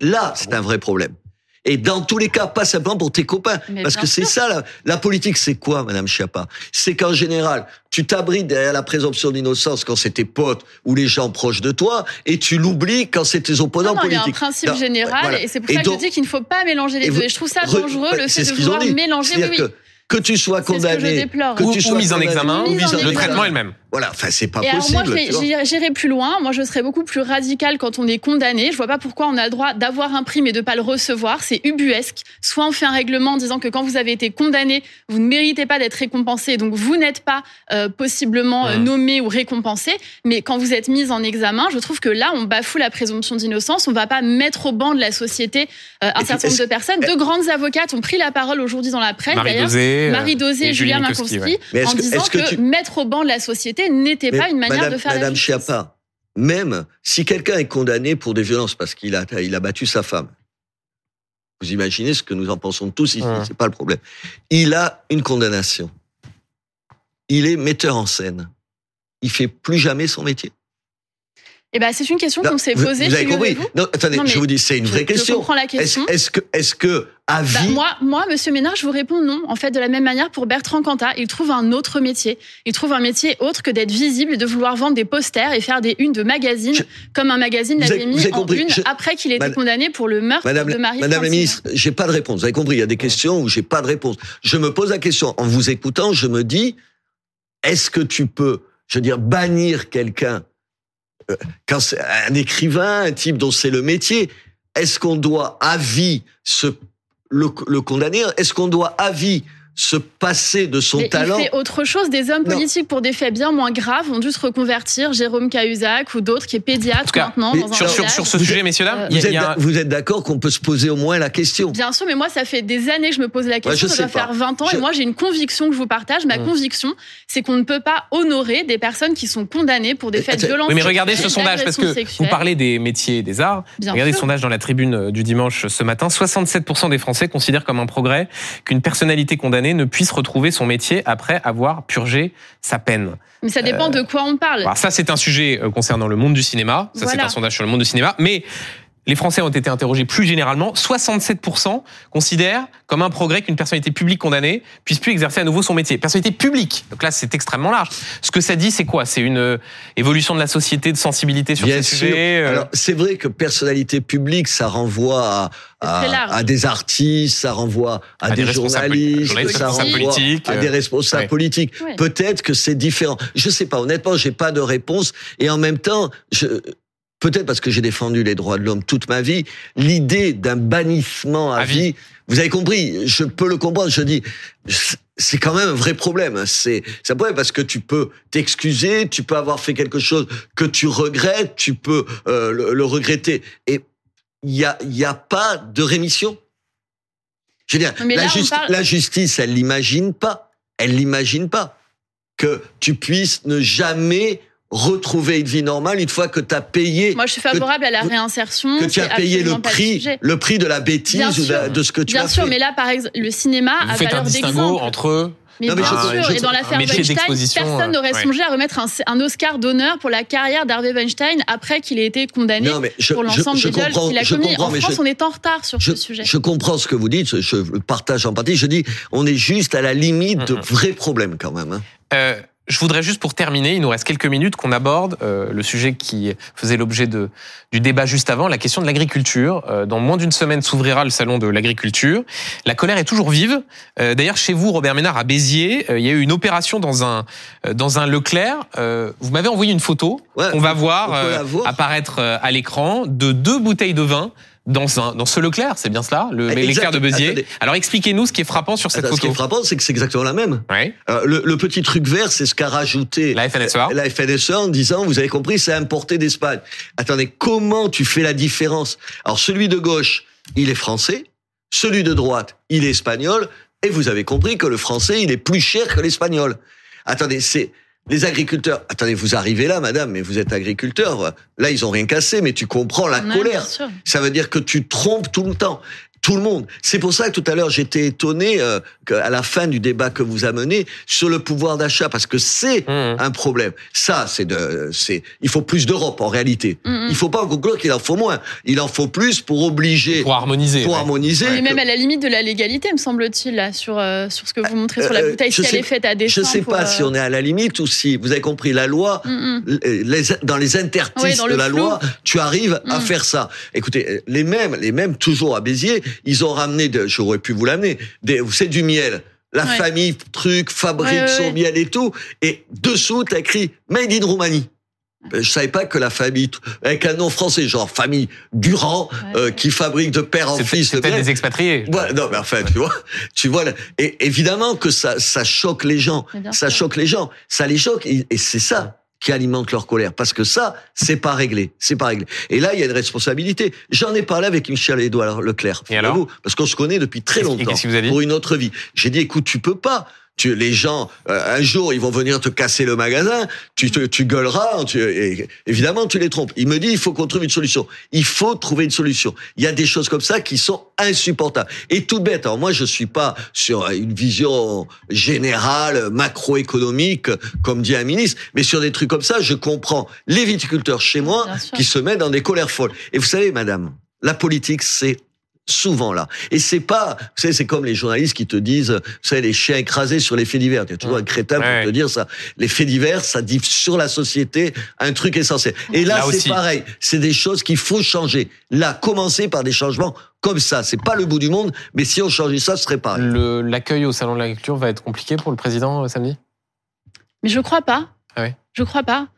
là, c'est un vrai problème. Et dans tous les cas, pas simplement pour tes copains. Mais parce que c'est ça, la, la politique, c'est quoi, Madame Schiappa? C'est qu'en général, tu t'abrites derrière la présomption d'innocence quand c'est tes potes ou les gens proches de toi, et tu l'oublies quand c'est tes opposants Non, non, il y a un politiques. principe Non, général voilà. et c'est pour Et ça que donc- je dis qu'il ne faut pas mélanger les deux. Et je trouve ça Re- dangereux le c'est fait de vouloir mélanger. Oui, C'est-à-dire oui. que, que tu sois que condamné, que tu ou sois mise en examen, le traitement est le même. Voilà, enfin, c'est pas Et alors possible. moi, j'irai plus loin. Moi, je serais beaucoup plus radicale quand on est condamné. Je vois pas pourquoi on a le droit d'avoir un prix mais de pas le recevoir. C'est ubuesque. Soit on fait un règlement en disant que quand vous avez été condamné, vous ne méritez pas d'être récompensé, donc vous n'êtes pas euh, possiblement euh, Mmh. nommé ou récompensé. Mais quand vous êtes mis en examen, je trouve que là, on bafoue la présomption d'innocence. On va pas mettre au banc de la société euh, un certain nombre de personnes. Deux grandes avocates ont pris la parole aujourd'hui dans la presse. Marie d'ailleurs. Dosé, Marie Dosé et Julia Minkowski, ouais. En disant que que, tu- mettre au banc de la société n'était pas une manière Madame, de faire Madame la justice. Schiappa, même si quelqu'un est condamné pour des violences parce qu'il a, il a battu sa femme, vous imaginez ce que nous en pensons tous ici, c'est pas le problème. Il a une condamnation. Il est metteur en scène. Il fait plus jamais son métier. Eh ben, c'est une question qu'on s'est posée. vous avez compris. Non, attendez, Non, je vous dis, c'est une Je- vraie Je question. comprends la question. est-ce que, est-ce que, à Bah, moi, moi, Monsieur Ménard, je vous réponds non. En fait, de la même manière pour Bertrand Cantat, il trouve un autre métier. Il trouve un métier autre que d'être visible et de vouloir vendre des posters et faire des unes de magazines, Je- comme un magazine l'avait mis en compris. une Je- après qu'il ait été Madame- condamné pour le meurtre Madame, de Marie. Madame la ministre, j'ai pas de réponse. Vous avez compris, il y a des questions où j'ai pas de réponse. Je me pose la question en vous écoutant, je me dis, est-ce que tu peux, je veux dire, bannir quelqu'un euh, quand c'est un écrivain, un type dont c'est le métier Est-ce qu'on doit à vie se le, le condamner Est-ce qu'on doit à vie se passer de son Mais talent. Il fait autre chose. Des hommes Non. politiques pour des faits bien moins graves ont dû se reconvertir. Jérôme Cahuzac ou d'autres qui est pédiatre cas, maintenant dans un Sur, sur, sur ce Vous sujet, messieurs, dames, euh, Vous êtes, a un- vous êtes d'accord qu'on peut se poser au moins la question? Bien sûr, mais moi, ça fait des années que je me pose la question. je ça doit pas. faire 20 ans. Je- Et moi, j'ai une conviction que je vous partage. Ma Mm. conviction, c'est qu'on ne peut pas honorer des personnes qui sont condamnées pour des faits de violence. Oui, mais regardez ce sondage, parce que vous parlez des métiers et des arts. Bien regardez le sûr. sondage dans la tribune euh, du dimanche ce matin. 67% des Français considèrent comme un progrès qu'une personnalité condamnée ne puisse retrouver son métier après avoir purgé sa peine. Mais ça dépend de quoi on parle. Alors ça, c'est un sujet euh, concernant le monde du cinéma. Ça, c'est un sondage sur le monde du cinéma. Mais les Français ont été interrogés plus généralement. 67% considèrent comme un progrès qu'une personnalité publique condamnée puisse plus exercer à nouveau son métier. Personnalité publique. Donc là, c'est extrêmement large. Ce que ça dit, c'est quoi? C'est une euh, évolution de la société, de sensibilité sur Bien ces sûr. sujets. euh, Alors, c'est vrai que personnalité publique, ça renvoie à, des artistes, ça renvoie à, À des journalistes, journalistes, ça renvoie politiques, à des euh, responsables ouais. politiques. Ouais. Peut-être que c'est différent. Je sais pas. Honnêtement, j'ai pas de réponse. Et en même temps, je, peut-être parce que j'ai défendu les droits de l'homme toute ma vie, l'idée d'un bannissement à, À vie. vie, vous avez compris, je peux le comprendre. Je dis, c'est quand même un vrai problème. C'est c'est un problème parce que tu peux t'excuser, tu peux avoir fait quelque chose que tu regrettes, tu peux euh, le, le regretter. Et il y a, il y a pas de rémission. Je veux dire, la, là, on justi- parle- la justice, elle l'imagine pas. Elle l'imagine pas que tu puisses ne jamais retrouver une vie normale une fois que tu as payé Moi, je suis favorable à la que- réinsertion. que tu as payé le prix, le prix de la bêtise Bien ou de, sûr. ce que tu Bien as sûr, fait. mais là, par exemple, le cinéma vous a faites un distinguo entre Mais Non, mais bien je- sûr, je- et dans l'affaire Weinstein, personne n'aurait ouais. songé à remettre un, un Oscar d'honneur pour la carrière d'Harvey Weinstein après qu'il ait été condamné Non, mais je, pour l'ensemble des viols qu'il a commis. En mais France, je- on est en retard sur je, ce sujet. je comprends ce que vous dites, je le partage en partie. Je dis, on est juste à la limite de vrais problèmes quand même. hein. Euh, je voudrais juste pour terminer, il nous reste quelques minutes qu'on aborde euh, le sujet qui faisait l'objet de du débat juste avant, la question de l'agriculture. Euh, dans moins d'une semaine s'ouvrira le salon de l'agriculture. La colère est toujours vive. Euh, D'ailleurs, chez vous, Robert Ménard, à Béziers, euh, il y a eu une opération dans un euh, dans un Leclerc. Euh, vous m'avez envoyé une photo. Ouais, on va voir, on euh, voir. apparaître à l'écran de deux bouteilles de vin. Dans, un, dans ce Leclerc, c'est bien cela, le Exact. l'éclair de Béziers. Attendez. Alors expliquez-nous ce qui est frappant sur cette Attends, ce qui photo. est frappant, c'est que c'est exactement la même. Alors, le, le petit truc vert, c'est ce qu'a rajouté La FNSEA. la FNSE en disant, vous avez compris, c'est importé d'Espagne. Attendez, comment tu fais la différence? Alors, celui de gauche, il est français. Celui de droite, il est espagnol. Et vous avez compris que le français, il est plus cher que l'espagnol. Attendez, c'est les agriculteurs. Attendez, vous arrivez là, madame, mais vous êtes agriculteur. Là, ils ont rien cassé, mais tu comprends la Ouais, colère. Ça veut dire que tu trompes tout le temps. Tout le monde. C'est pour ça que tout à l'heure j'étais étonné euh, qu'à la fin du débat que vous amenez sur le pouvoir d'achat, parce que c'est Mmh. un problème. Ça, c'est de, c'est, il faut plus d'Europe en réalité. Mm, mm. Il faut pas conclure qu'il en faut moins. Il en faut plus pour obliger, Pour harmoniser. pour ouais. harmoniser. Mais même à la limite de la légalité, me semble-t-il, là, sur, euh, sur ce que vous montrez sur la Euh, bouteille, si sais- elle est faite à dessein. Je sais pas euh, si on est à la limite ou si vous avez compris la loi. mm, mm. les, dans les interstices Ouais, dans de le la flou. loi, tu arrives à faire ça. Écoutez, les mêmes, les mêmes toujours à Béziers, ils ont ramené, de, j'aurais pu vous l'amener, des, vous savez, du miel. La Ouais. famille truc fabrique Ouais, ouais, son ouais. miel et tout, et dessous t'as écrit Made in Roumanie. Je savais pas que la famille, avec un nom français, genre famille Durand, Ouais. euh, qui fabrique de père en C'est fils c'est le miel. des expatriés. Ouais, non, mais enfin, tu vois, tu vois, là, et évidemment que ça, ça choque les gens, ça choque les gens, ça les choque, et, et c'est ça qui alimente leur colère, parce que ça, c'est pas réglé, c'est pas réglé. Et là, il y a une responsabilité. J'en ai parlé avec Michel Édouard Leclerc, Et alors figurez-vous, parce qu'on se connaît depuis très longtemps, vous pour une autre vie. J'ai dit, écoute, tu peux pas. Tu, les gens, euh, un jour, ils vont venir te casser le magasin, tu, te, tu gueuleras, tu, et, évidemment, tu les trompes. Il me dit, il faut qu'on trouve une solution. Il faut trouver une solution. Il y a des choses comme ça qui sont insupportables. Et tout bête, alors moi, je suis pas sur une vision générale, macroéconomique, comme dit un ministre, mais sur des trucs comme ça, je comprends les viticulteurs chez moi qui se mettent dans des colères folles. Et vous savez, madame, la politique, c'est souvent là. Et c'est pas, vous savez, c'est comme les journalistes qui te disent, vous savez, les chiens écrasés sur les faits divers. Il y a toujours un crétin pour Ouais. te dire ça. Les faits divers, ça dit sur la société un truc essentiel. Et là, Là c'est pareil. C'est des choses qu'il faut changer. Là, commencer par des changements comme ça. C'est pas le bout du monde, mais si on changeait ça, ce serait pareil. Le- L'accueil au salon de l'agriculture va être compliqué pour le président euh, samedi? Mais je crois pas. Ah ouais? Je crois pas.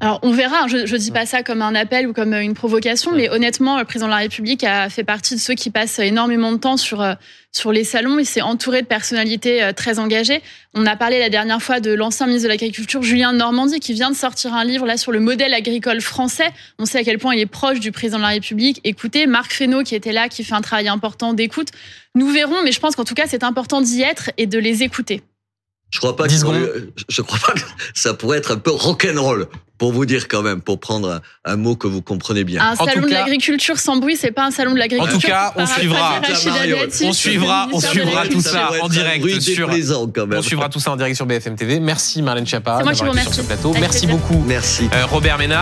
Alors on verra, je ne dis pas ça comme un appel ou comme une provocation, mais honnêtement, le président de la République a fait partie de ceux qui passent énormément de temps sur, euh, sur les salons et s'est entouré de personnalités euh, très engagées. On a parlé la dernière fois de l'ancien ministre de l'Agriculture, Julien Normandie, qui vient de sortir un livre là sur le modèle agricole français. On sait à quel point il est proche du président de la République. Écoutez, Marc Fesneau qui était là, qui fait un travail important d'écoute. Nous verrons, mais je pense qu'en tout cas, c'est important d'y être et de les écouter. Je crois pas que je crois pas que ça pourrait être un peu rock'n'roll pour vous dire quand même, pour prendre un, mot que vous comprenez bien. Un salon de l'agriculture sans bruit, c'est pas un salon de l'agriculture. En tout cas, on suivra, on suivra, on suivra tout ça en direct sur. On suivra tout ça en direct sur BFM TV. Merci Marlène Chapa d'avoir été sur ce plateau. Merci beaucoup. Merci. Euh, Robert Ménard.